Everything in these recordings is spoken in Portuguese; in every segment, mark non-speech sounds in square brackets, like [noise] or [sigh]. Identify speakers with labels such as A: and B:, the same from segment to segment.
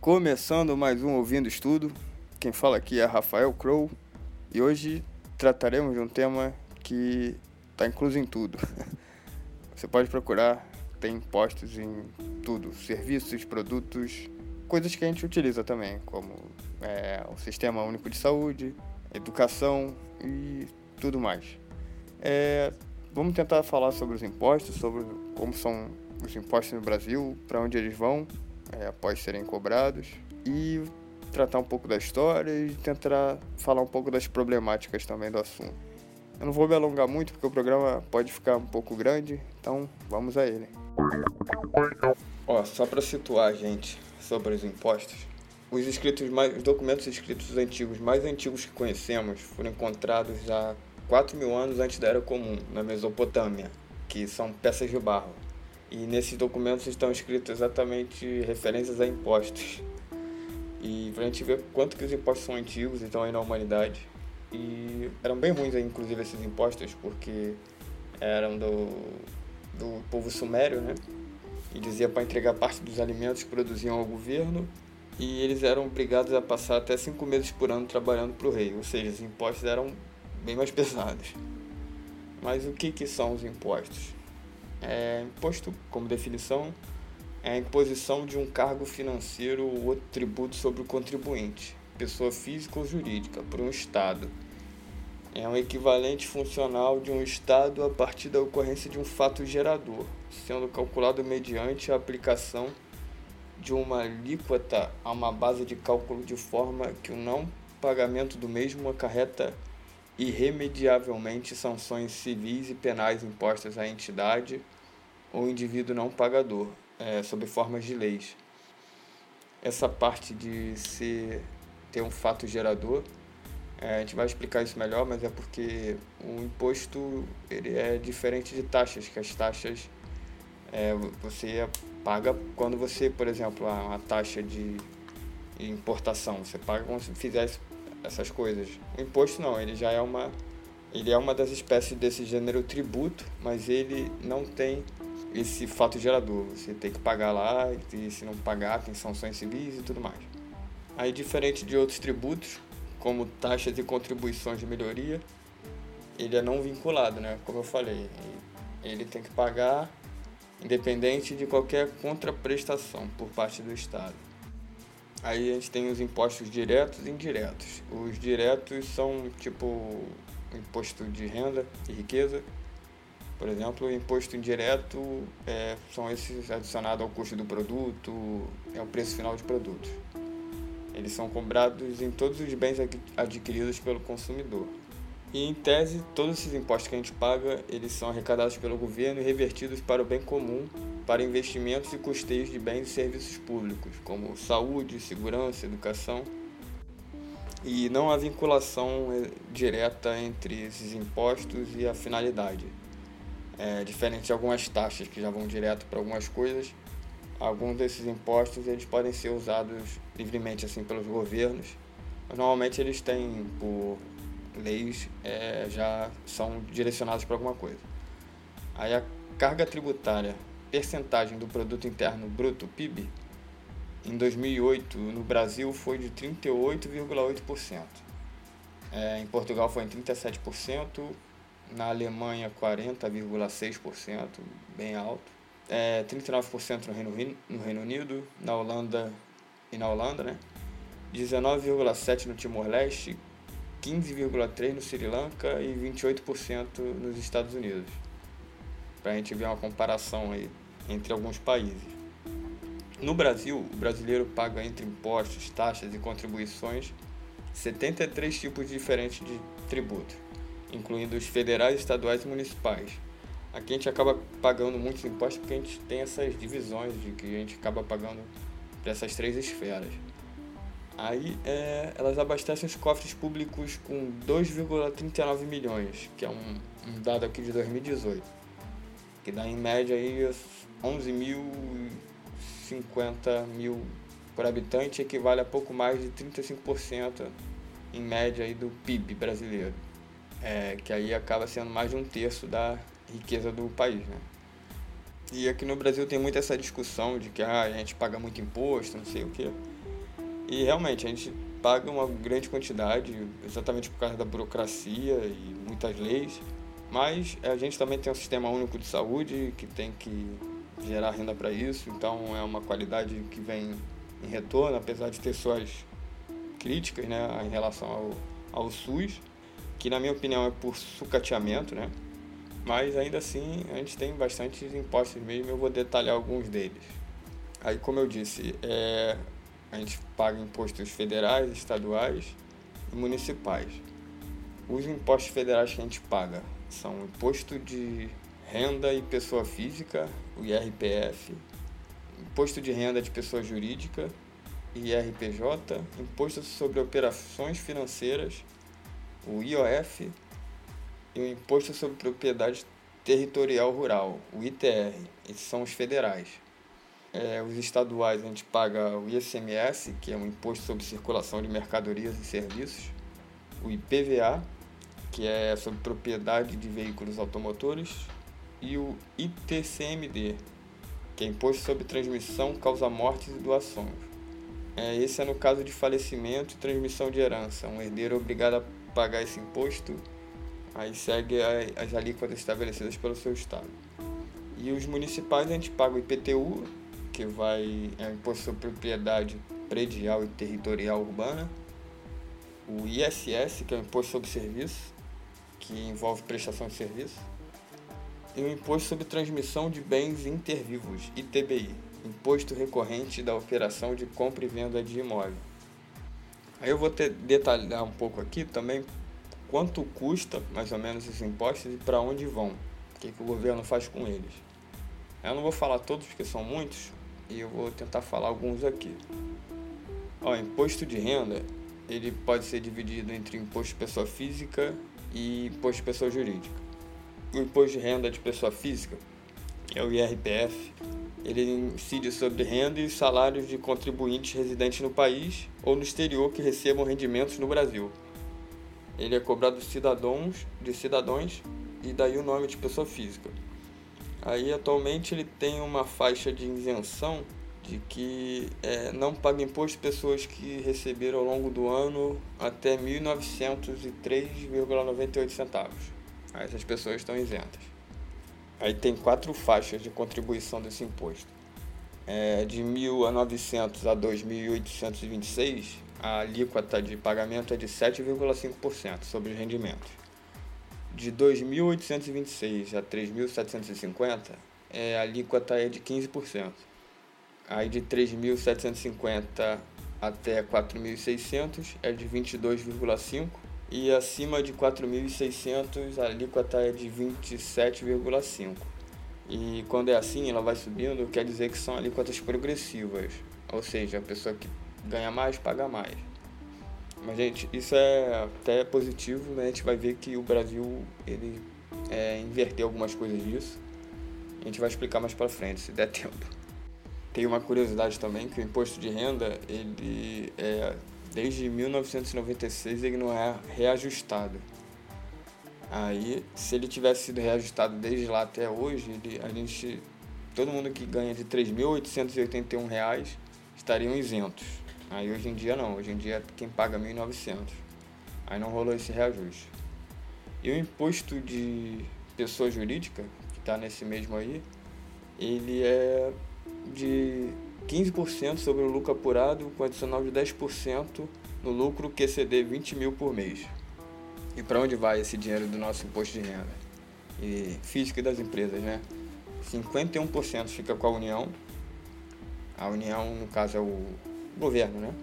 A: Começando mais um Ouvindo Estudo, quem fala aqui é Rafael Crow. E hoje trataremos de um tema que está incluso em tudo. [laughs] Você pode procurar, tem postos em tudo: serviços, produtos, coisas que a gente utiliza também, como é, o Sistema Único de Saúde, educação e tudo mais. É, vamos tentar falar sobre os impostos, sobre como são os impostos no Brasil, para onde eles vão é, após serem cobrados e tratar um pouco da história e tentar falar um pouco das problemáticas também do assunto. Eu não vou me alongar muito porque o programa pode ficar um pouco grande, então vamos a ele. Ó, só para situar a gente sobre os impostos, os, escritos mais, os documentos escritos antigos mais antigos que conhecemos foram encontrados há 4 mil anos antes da Era Comum, na Mesopotâmia, que são peças de barro. E nesses documentos estão escritos exatamente referências a impostos. E pra gente ver quanto que os impostos são antigos e estão aí na humanidade. E eram bem ruins, inclusive, esses impostos, porque eram do, do povo sumério, né? E dizia para entregar parte dos alimentos que produziam ao governo. E eles eram obrigados a passar até cinco meses por ano trabalhando para o rei. Ou seja, os impostos eram bem mais pesados. Mas o que, que são os impostos? É, imposto, como definição, é a imposição de um cargo financeiro ou outro tributo sobre o contribuinte, pessoa física ou jurídica, por um Estado. É um equivalente funcional de um Estado a partir da ocorrência de um fato gerador, sendo calculado mediante a aplicação de uma alíquota a uma base de cálculo de forma que o não pagamento do mesmo acarreta irremediavelmente sanções civis e penais impostas à entidade ou indivíduo não pagador, é, sob formas de leis. Essa parte de ser, ter um fato gerador, é, a gente vai explicar isso melhor, mas é porque o imposto ele é diferente de taxas, que as taxas é, você paga quando você, por exemplo, uma taxa de importação, você paga quando você fizer essas coisas. O imposto não, ele já é uma ele é uma das espécies desse gênero tributo, mas ele não tem esse fato gerador. Você tem que pagar lá, e se não pagar, tem sanções civis e tudo mais. Aí, diferente de outros tributos, como taxas e contribuições de melhoria, ele é não vinculado, né? Como eu falei, ele tem que pagar independente de qualquer contraprestação por parte do Estado. Aí a gente tem os impostos diretos e indiretos. Os diretos são tipo imposto de renda e riqueza, por exemplo, o imposto indireto é, são esses adicionados ao custo do produto, é o preço final de produtos. Eles são cobrados em todos os bens adquiridos pelo consumidor. E em tese, todos esses impostos que a gente paga, eles são arrecadados pelo governo e revertidos para o bem comum, para investimentos e custeios de bens e serviços públicos, como saúde, segurança, educação. E não há vinculação eh, direta entre esses impostos e a finalidade. É, diferente de algumas taxas que já vão direto para algumas coisas, alguns desses impostos eles podem ser usados livremente assim pelos governos, mas normalmente eles têm por leis é, já são direcionados para alguma coisa. Aí a carga tributária, percentagem do produto interno bruto (PIB) em 2008 no Brasil foi de 38,8%. É, em Portugal foi em 37%, na Alemanha 40,6%, bem alto. É, 39% no Reino, no Reino Unido, na Holanda e na Holanda, né? 19,7% no Timor-Leste, 15,3% no Sri Lanka e 28% nos Estados Unidos. Para a gente ver uma comparação aí entre alguns países. No Brasil, o brasileiro paga entre impostos, taxas e contribuições 73 tipos diferentes de tributos incluindo os federais, estaduais e municipais. Aqui a gente acaba pagando muitos impostos porque a gente tem essas divisões de que a gente acaba pagando para essas três esferas. Aí é, elas abastecem os cofres públicos com 2,39 milhões, que é um, um, dado aqui de 2018, que dá em média aí 11.050 mil por habitante, equivale a pouco mais de 35% em média aí do PIB brasileiro, é, que aí acaba sendo mais de um terço da riqueza do país, né? E aqui no Brasil tem muito essa discussão de que ah, a gente paga muito imposto, não sei o quê. E realmente a gente paga uma grande quantidade, exatamente por causa da burocracia e muitas leis. Mas a gente também tem um sistema único de saúde que tem que gerar renda para isso, então é uma qualidade que vem em retorno, apesar de ter suas críticas né, em relação ao, ao SUS, que na minha opinião é por sucateamento, né? Mas ainda assim a gente tem bastantes impostos mesmo, eu vou detalhar alguns deles. Aí como eu disse, é, a gente paga impostos federais, estaduais e municipais. Os impostos federais que a gente paga são imposto de renda e pessoa física, o IRPF, imposto de renda de pessoa jurídica, IRPJ, imposto sobre operações financeiras, o IOF, e o imposto sobre propriedade territorial rural, o ITR. Esses são os federais. É, os estaduais a gente paga o ICMS, que é um imposto sobre circulação de mercadorias e serviços, o IPVA, que é sobre propriedade de veículos automotores, e o ITCMD, que é Imposto sobre Transmissão, Causa Mortes e Doações. É, esse é no caso de falecimento e transmissão de herança. Um herdeiro é obrigado a pagar esse imposto, aí segue as alíquotas estabelecidas pelo seu estado. E os municipais a gente paga o IPTU, que vai é o Imposto sobre Propriedade Predial e Territorial Urbana, o ISS, que é o Imposto sobre Serviço, que envolve prestação de serviço, e o Imposto sobre Transmissão de Bens Intervivos, ITBI, Imposto Recorrente da Operação de Compra e Venda de Imóvel. Aí eu vou detalhar um pouco aqui também quanto custa mais ou menos esses impostos e para onde vão, o que, que o governo faz com eles. Eu não vou falar todos porque são muitos e eu vou tentar falar alguns aqui. Ó, imposto de renda ele pode ser dividido entre imposto de pessoa física e imposto de pessoa jurídica. O imposto de renda de pessoa física é o IRPF. Ele incide sobre renda e salários de contribuintes residentes no país ou no exterior que recebam rendimentos no Brasil. Ele é cobrado cidadãos, de cidadãos e daí o nome de pessoa física. Aí atualmente ele tem uma faixa de isenção de que é, não paga imposto pessoas que receberam ao longo do ano até R$ 1.903,98 centavos. Aí essas pessoas estão isentas. Aí tem quatro faixas de contribuição desse imposto. É, de 1.900 a 2.826, a alíquota de pagamento é de 7,5% sobre os rendimentos. De 2.826 a 3.750, é, a alíquota é de 15%. Aí de 3.750 até 4.600 é de 22,5% e acima de 4.600 a alíquota é de 27,5%. E quando é assim, ela vai subindo, quer dizer que são alíquotas progressivas, ou seja, a pessoa que ganha mais paga mais. Mas gente, isso é até positivo, né? A gente vai ver que o Brasil ele é, inverteu algumas coisas disso. A gente vai explicar mais para frente, se der [laughs] tempo. Tem uma curiosidade também que o imposto de renda, ele é, desde 1996 ele não é reajustado. Aí, se ele tivesse sido reajustado desde lá até hoje, ele, a gente, todo mundo que ganha de R$ 3.881 estariam isentos. Aí hoje em dia não, hoje em dia quem paga 1.900. Aí não rolou esse reajuste. E o imposto de pessoa jurídica, que está nesse mesmo aí, ele é de 15% sobre o lucro apurado, com adicional de 10% no lucro que exceder 20 mil por mês. E para onde vai esse dinheiro do nosso imposto de renda? E físico e das empresas, né? 51% fica com a União. A União, no caso, é o governo, né?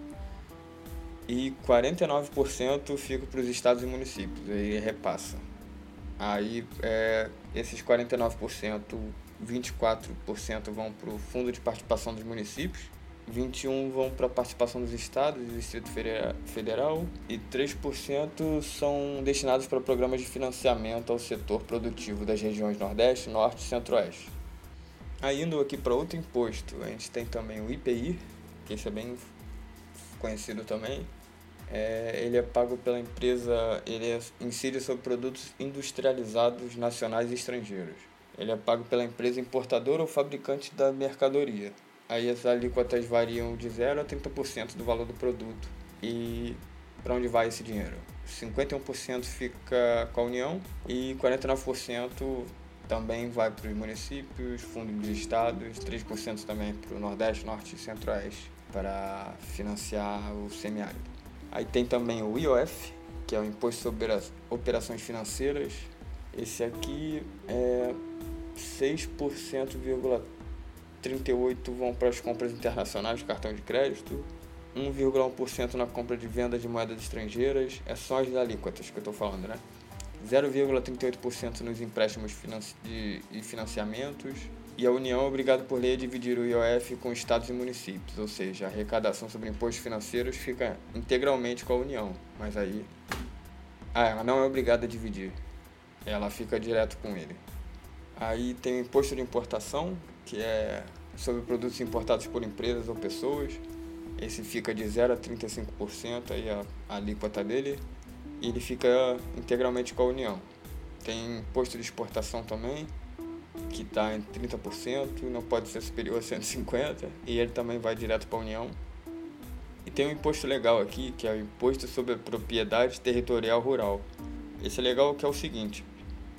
A: E 49% fica para os estados e municípios, e repassa. Aí, é, esses 49% 24% vão para o Fundo de Participação dos Municípios, 21% vão para a participação dos estados e do Distrito Federal e 3% são destinados para programas de financiamento ao setor produtivo das regiões Nordeste, Norte e Centro-Oeste. Aí indo aqui para outro imposto, a gente tem também o IPI, esse é bem conhecido também, é, ele é pago pela empresa, ele é, incide sobre produtos industrializados nacionais e estrangeiros. Ele é pago pela empresa importadora ou fabricante da mercadoria. Aí as alíquotas variam de 0 a 30% do valor do produto. E para onde vai esse dinheiro? 51% fica com a União e 49% também vai para os municípios, fundos dos estados, 3% também para o Nordeste, Norte e Centro-Oeste para financiar o semiárido. Aí tem também o IOF, que é o Imposto sobre Operações Financeiras. Esse aqui é 6,38 vão para as compras internacionais de cartão de crédito, 1,1% na compra de venda de moedas estrangeiras, é só as alíquotas que eu estou falando, né? 0,38% nos empréstimos e financiamentos, e a União é obrigada por lei a dividir o IOF com estados e municípios, ou seja, a arrecadação sobre impostos financeiros fica integralmente com a União, mas aí ah, ela não é obrigada a dividir, ela fica direto com ele. Aí tem o imposto de importação, que é sobre produtos importados por empresas ou pessoas. Esse fica de 0 a 35%, aí a, a alíquota dele, e ele fica integralmente com a União. Tem imposto de exportação também, que está em 30%, não pode ser superior a 150%, e ele também vai direto para a União. E tem um imposto legal aqui, que é o Imposto sobre a Propriedade Territorial Rural. Esse é legal que é o seguinte,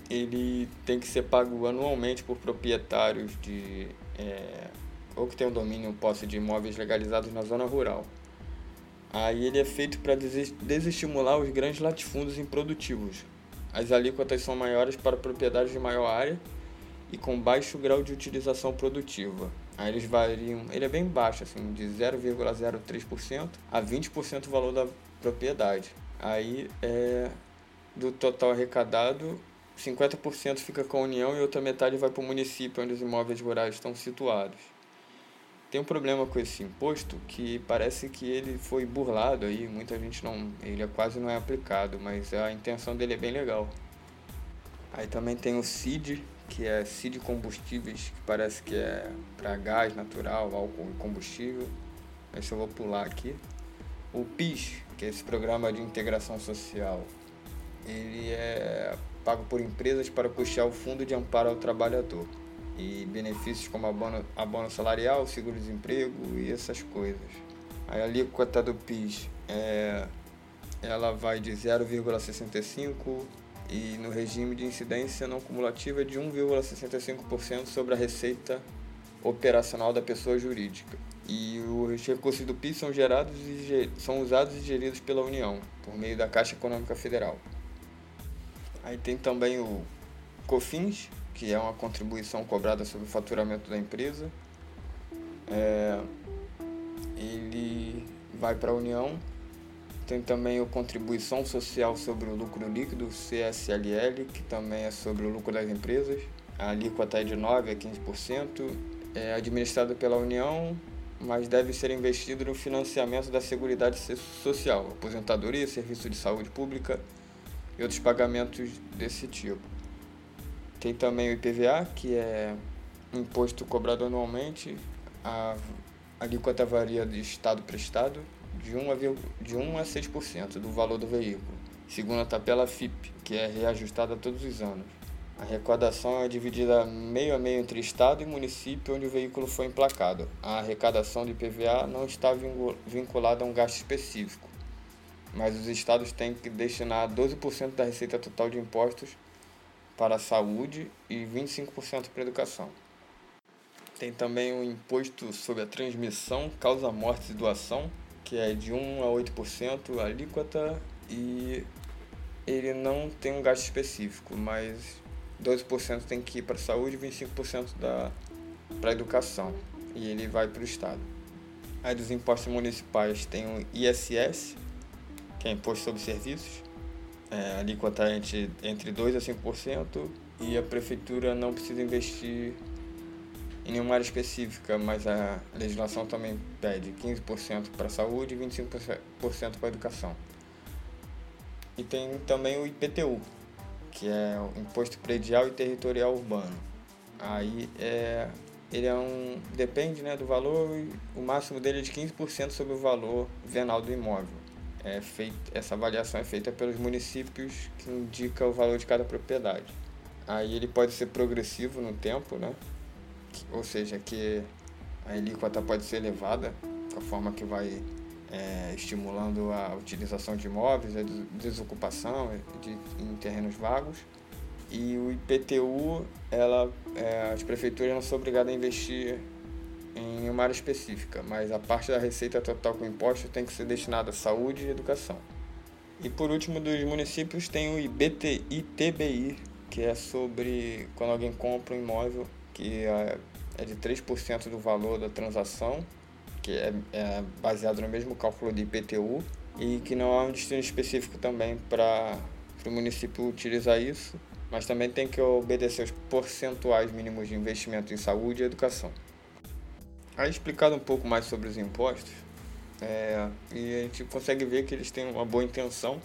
A: ele tem que ser pago anualmente por proprietários de... É, ou que tem um domínio posse de imóveis legalizados na zona rural. Aí ele é feito para desestimular os grandes latifúndios improdutivos. As alíquotas são maiores para propriedades de maior área e com baixo grau de utilização produtiva. Aí eles variam, ele é bem baixo, assim, de 0,03% a 20% do valor da propriedade. Aí é do total arrecadado, 50% fica com a União e outra metade vai para o município onde os imóveis rurais estão situados. Tem um problema com esse imposto que parece que ele foi burlado aí, muita gente não, ele é quase não é aplicado, mas a intenção dele é bem legal. Aí também tem o CID, que é CID combustíveis, que parece que é para gás natural, álcool e combustível. Esse eu vou pular aqui. O PIS, que é esse programa de integração social, ele é pago por empresas para custear o fundo de amparo ao trabalhador e benefícios como abono, abono salarial, seguro-desemprego e essas coisas. A alíquota do PIS é, ela vai de 0,65 e no regime de incidência não cumulativa de 1,65% sobre a receita operacional da pessoa jurídica. E os recursos do PIS são gerados e são usados e geridos pela União por meio da Caixa Econômica Federal. Aí tem também o COFINS, que é uma contribuição cobrada sobre o faturamento da empresa. É, ele vai para a União. Tem também a contribuição social sobre o lucro líquido, CSLL, que também é sobre o lucro das empresas. A alíquota é de 9% a 15%. É administrado pela União, mas deve ser investido no financiamento da Seguridade Social, aposentadoria, serviço de saúde pública e outros pagamentos desse tipo. Tem também o IPVA, que é imposto cobrado anualmente. A alíquota varia de estado para estado, de 1 a, de 1 a 6% do valor do veículo, segundo a tabela FIP, que é reajustada todos os anos. A arrecadação é dividida meio a meio entre estado e município onde o veículo foi emplacado. A arrecadação de IPVA não está vinculada a um gasto específico, mas os estados têm que destinar 12% da receita total de impostos para a saúde e 25% para a educação. Tem também o imposto sobre a transmissão, causa mortes e doação, que é de 1 a 8% a alíquota e ele não tem um gasto específico, mas 12% tem que ir para a saúde e 25% da, para a educação e ele vai para o Estado. Aí dos impostos municipais tem o ISS, que é Imposto sobre Serviços, é, alíquota entre, entre 2% a 5% e a prefeitura não precisa investir em nenhuma área específica, mas a legislação também pede 15% para a saúde e 25% para a educação. E tem também o IPTU, que é o Imposto Predial e Territorial Urbano. Aí é, ele é um. depende né, do valor, o máximo dele é de 15% sobre o valor venal do imóvel é feito, essa avaliação é feita pelos municípios que indica o valor de cada propriedade. Aí ele pode ser progressivo no tempo, né? Ou seja, que a alíquota pode ser elevada, com a forma que vai é, estimulando a utilização de imóveis, a desocupação de, em terrenos vagos. E o IPTU, ela, é, as prefeituras não são obrigadas a investir em uma área específica, mas a parte da receita total com imposto tem que ser destinada à saúde e educação. E por último, dos municípios tem o IBT, ITBI, que é sobre quando alguém compra um imóvel que é, é de 3% do valor da transação, que é, é baseado no mesmo cálculo de IPTU, e que não há um destino específico também para o município utilizar isso, mas também tem que obedecer os percentuais mínimos de investimento em saúde e educação. Aí explicado um pouco mais sobre os impostos, é, e a gente consegue ver que eles têm uma boa intenção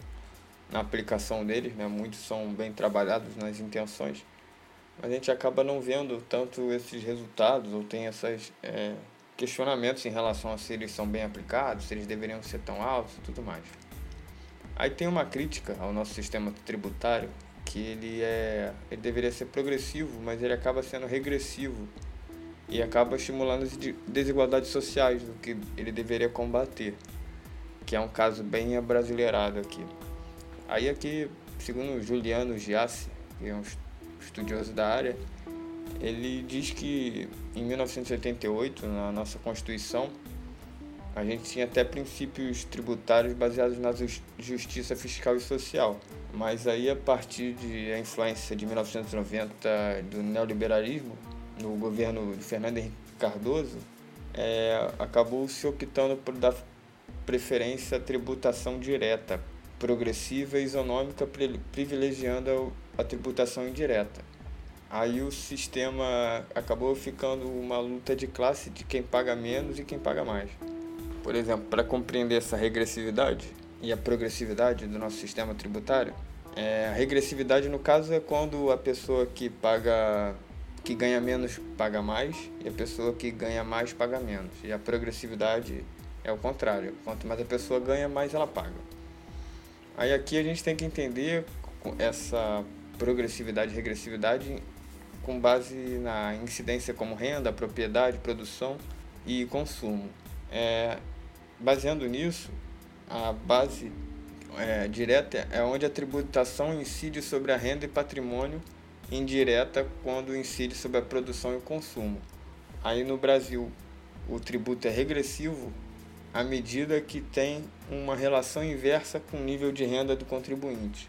A: na aplicação deles, né? muitos são bem trabalhados nas intenções, a gente acaba não vendo tanto esses resultados ou tem esses é, questionamentos em relação a se eles são bem aplicados, se eles deveriam ser tão altos e tudo mais. Aí tem uma crítica ao nosso sistema tributário que ele é ele deveria ser progressivo, mas ele acaba sendo regressivo e acaba estimulando as desigualdades sociais, o que ele deveria combater, que é um caso bem abrasileirado aqui. Aí aqui, segundo Juliano Giassi, que é um estudioso da área, ele diz que em 1988, na nossa Constituição, a gente tinha até princípios tributários baseados na justiça fiscal e social. Mas aí, a partir da influência de 1990 do neoliberalismo, no governo de Fernando Henrique Cardoso, é, acabou se optando por dar preferência à tributação direta, progressiva e isonômica, privilegiando a tributação indireta. Aí o sistema acabou ficando uma luta de classe de quem paga menos e quem paga mais. Por exemplo, para compreender essa regressividade e a progressividade do nosso sistema tributário, é, a regressividade no caso é quando a pessoa que paga que ganha menos paga mais e a pessoa que ganha mais paga menos. E a progressividade é o contrário. Quanto mais a pessoa ganha, mais ela paga. Aí aqui a gente tem que entender essa progressividade e regressividade com base na incidência como renda, propriedade, produção e consumo. É, baseando nisso, a base é, direta é onde a tributação incide sobre a renda e patrimônio indireta quando incide sobre a produção e o consumo. Aí no Brasil o tributo é regressivo à medida que tem uma relação inversa com o nível de renda do contribuinte.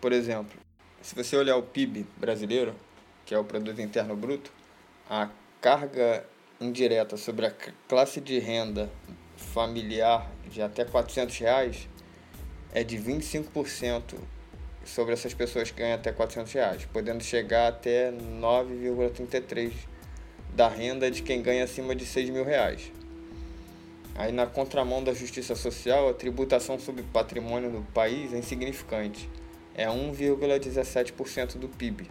A: Por exemplo, se você olhar o PIB brasileiro, que é o produto interno bruto, a carga indireta sobre a classe de renda familiar de até 400 reais é de 25% sobre essas pessoas que ganham até 400 reais, podendo chegar até 9,33 da renda de quem ganha acima de 6 mil reais. Aí na contramão da justiça social, a tributação sobre patrimônio no país é insignificante, é 1,17% do PIB.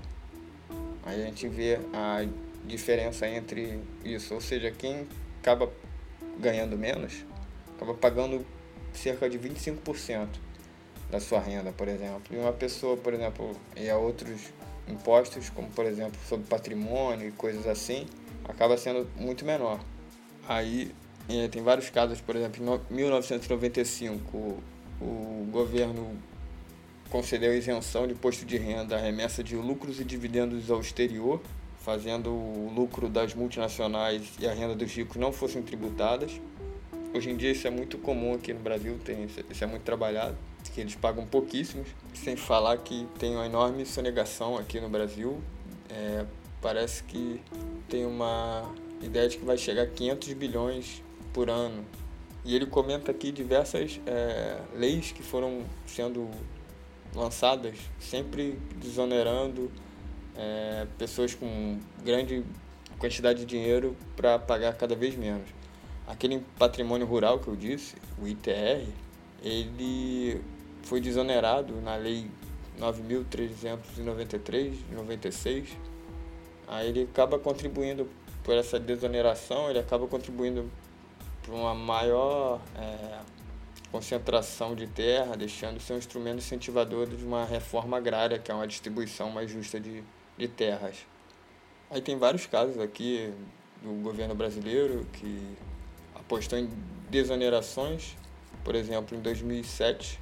A: A gente vê a diferença entre isso, ou seja, quem acaba ganhando menos, acaba pagando cerca de 25% da sua renda, por exemplo. E uma pessoa, por exemplo, e a outros impostos, como por exemplo sobre patrimônio e coisas assim, acaba sendo muito menor. Aí tem vários casos, por exemplo, em 1995 o, o governo concedeu isenção de imposto de renda à remessa de lucros e dividendos ao exterior, fazendo o lucro das multinacionais e a renda dos ricos não fossem tributadas. Hoje em dia isso é muito comum aqui no Brasil, tem, isso é muito trabalhado que eles pagam pouquíssimos, sem falar que tem uma enorme sonegação aqui no Brasil. É, parece que tem uma ideia de que vai chegar a 500 bilhões por ano. E ele comenta aqui diversas é, leis que foram sendo lançadas, sempre desonerando é, pessoas com grande quantidade de dinheiro para pagar cada vez menos. Aquele patrimônio rural que eu disse, o ITR, ele foi desonerado na Lei 9.393 de 96. Aí ele acaba contribuindo por essa desoneração, ele acaba contribuindo para uma maior é, concentração de terra, deixando ser um instrumento incentivador de uma reforma agrária, que é uma distribuição mais justa de, de terras. Aí tem vários casos aqui do governo brasileiro que apostou em desonerações, por exemplo, em 2007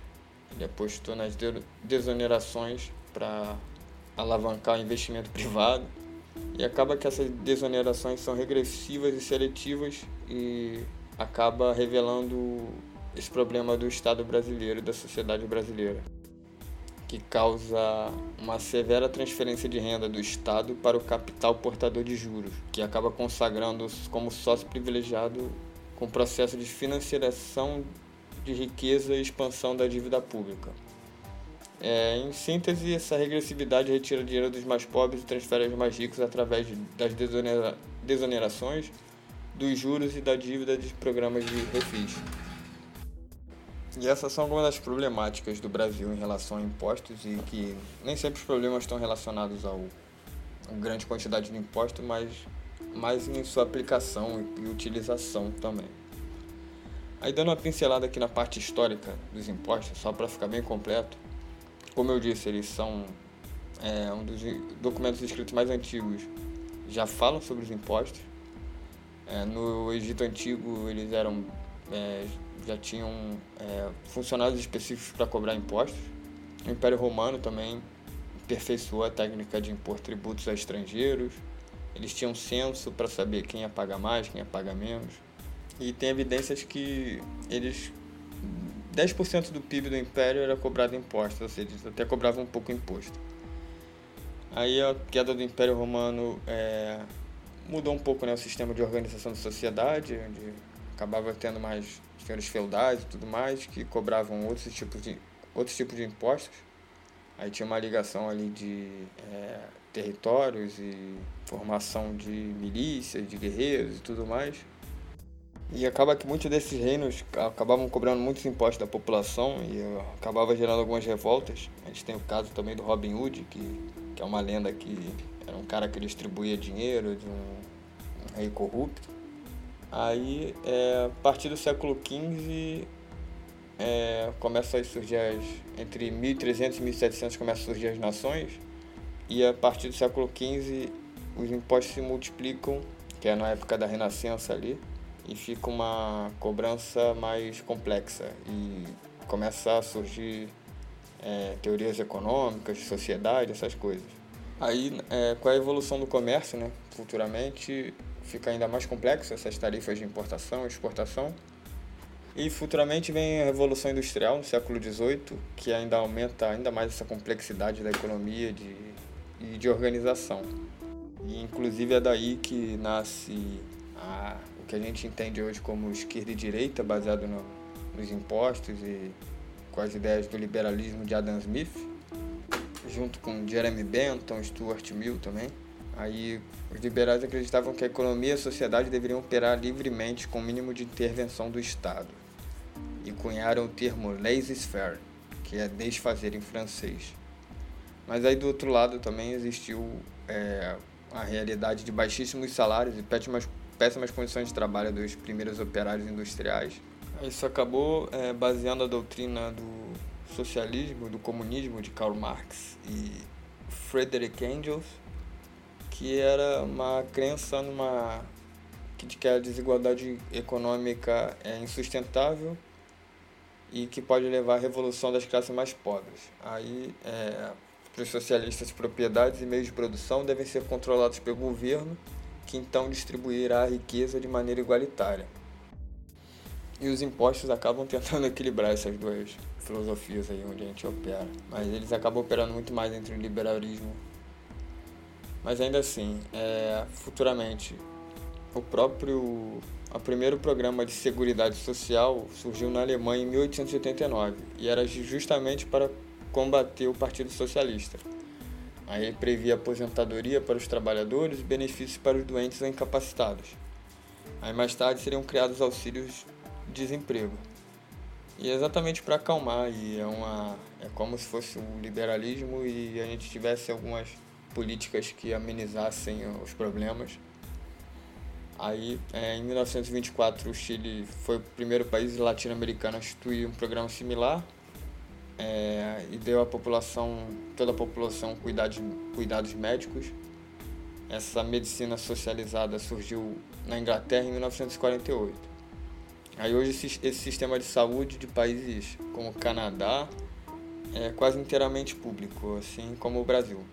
A: ele apostou nas desonerações para alavancar o investimento privado e acaba que essas desonerações são regressivas e seletivas e acaba revelando esse problema do Estado brasileiro, da sociedade brasileira, que causa uma severa transferência de renda do Estado para o capital portador de juros, que acaba consagrando como sócio privilegiado com o processo de financiação de riqueza e expansão da dívida pública. É, em síntese, essa regressividade retira dinheiro dos mais pobres e transfere aos mais ricos através das desonera desonerações, dos juros e da dívida de programas de refis. E essas são algumas das problemáticas do Brasil em relação a impostos e que nem sempre os problemas estão relacionados ao, grande quantidade de impostos, mas mais em sua aplicação e utilização também. Aí dando uma pincelada aqui na parte histórica dos impostos, só para ficar bem completo, como eu disse, eles são é, um dos documentos escritos mais antigos, já falam sobre os impostos. É, no Egito Antigo eles eram é, já tinham é, funcionários específicos para cobrar impostos. O Império Romano também aperfeiçoou a técnica de impor tributos a estrangeiros. Eles tinham censo para saber quem ia pagar mais, quem ia pagar menos. E tem evidências que eles 10% do PIB do império era cobrado impostos, ou seja, eles até cobravam um pouco imposto. Aí a queda do Império Romano é, mudou um pouco né, o sistema de organização da sociedade, onde acabava tendo mais senhores feudais e tudo mais, que cobravam outros tipos de, outros tipos de impostos. Aí tinha uma ligação ali de é, territórios e formação de milícias, de guerreiros e tudo mais. E acaba que muitos desses reinos acabavam cobrando muitos impostos da população e acabava gerando algumas revoltas. A gente tem o caso também do Robin Hood, que, que é uma lenda que era um cara que distribuía dinheiro de um, um rei corrupto. Aí, é, a partir do século XV, é, começa a surgir as, entre 1300 e 1700 começam a surgir as nações e a partir do século XV os impostos se multiplicam, que é na época da Renascença ali e fica uma cobrança mais complexa e começa a surgir é, teorias econômicas, de sociedade, essas coisas. Aí, é, com a evolução do comércio, né, futuramente fica ainda mais complexo essas tarifas de importação e exportação. E futuramente vem a Revolução Industrial no século XVIII, que ainda aumenta ainda mais essa complexidade da economia de, e de organização. E inclusive é daí que nasce a que a gente entende hoje como esquerda e direita, baseado no, nos impostos e com as ideias do liberalismo de Adam Smith, junto com Jeremy Bentham, Stuart Mill também. Aí os liberais acreditavam que a economia e a sociedade deveriam operar livremente com o mínimo de intervenção do Estado e cunharam o termo laissez-faire, que é desfazer em francês. Mas aí do outro lado também existiu é, a realidade de baixíssimos salários e péssimas péssimas condições de trabalho dos primeiros operários industriais. Isso acabou é, baseando a doutrina do socialismo, do comunismo de Karl Marx e Frederick Engels, que era uma crença numa de que a desigualdade econômica é insustentável e que pode levar à revolução das classes mais pobres. Aí, é, para os socialistas, propriedades e meios de produção devem ser controlados pelo governo que então distribuirá a riqueza de maneira igualitária. E os impostos acabam [laughs] tentando equilibrar essas duas filosofias aí onde a gente opera. Mas eles acabam operando muito mais entre o liberalismo. Mas ainda assim, é, futuramente, o próprio o primeiro programa de seguridade social surgiu na Alemanha em 1889 e era justamente para combater o Partido Socialista. Aí previa aposentadoria para os trabalhadores e benefícios para os doentes ou incapacitados. Aí mais tarde seriam criados auxílios de desemprego. E é exatamente para acalmar, e é uma é como se fosse um liberalismo e a gente tivesse algumas políticas que amenizassem os problemas. Aí, é, em 1924, o Chile foi o primeiro país latino-americano a instituir um programa similar é, e deu à população, toda a população, cuidados, cuidados médicos. Essa medicina socializada surgiu na Inglaterra em 1948. Aí hoje esse, esse sistema de saúde de países como o Canadá é quase inteiramente público, assim como o Brasil.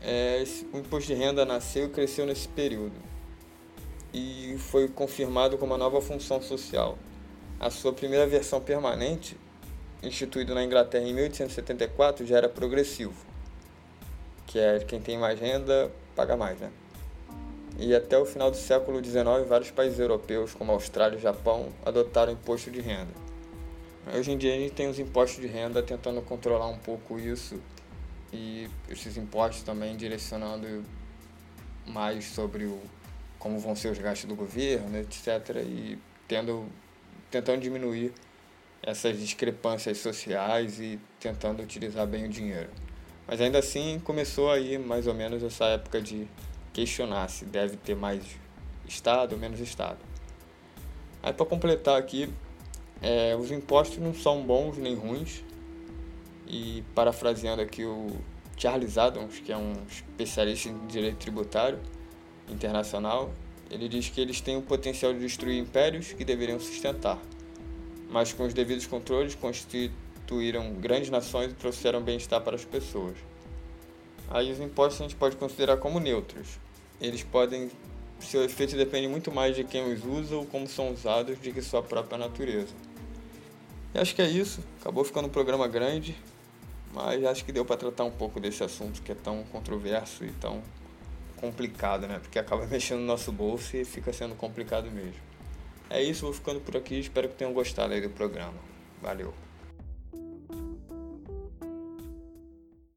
A: É, o imposto de renda nasceu e cresceu nesse período e foi confirmado como uma nova função social. A sua primeira versão permanente, instituída na Inglaterra em 1874, já era progressivo, que é quem tem mais renda paga mais, né? E até o final do século XIX, vários países europeus, como Austrália e Japão, adotaram imposto de renda. Hoje em dia a gente tem os impostos de renda tentando controlar um pouco isso e esses impostos também direcionando mais sobre o como vão ser os gastos do governo, etc. E tendo, tentando diminuir essas discrepâncias sociais e tentando utilizar bem o dinheiro. Mas ainda assim começou aí mais ou menos essa época de questionar se deve ter mais Estado ou menos Estado. Aí para completar aqui, é, os impostos não são bons nem ruins. E parafraseando aqui o Charles Adams, que é um especialista em direito tributário, internacional, ele diz que eles têm o potencial de destruir impérios que deveriam sustentar, mas com os devidos controles constituíram grandes nações e trouxeram bem-estar para as pessoas. Aí os impostos a gente pode considerar como neutros. Eles podem, seu efeito depende muito mais de quem os usa ou como são usados do que sua própria natureza. E acho que é isso. Acabou ficando um programa grande, mas acho que deu para tratar um pouco desse assunto que é tão controverso e tão complicado, né? Porque acaba [laughs] mexendo no nosso bolso e fica sendo complicado mesmo. É isso, vou ficando por aqui. Espero que tenham gostado aí do programa. Valeu.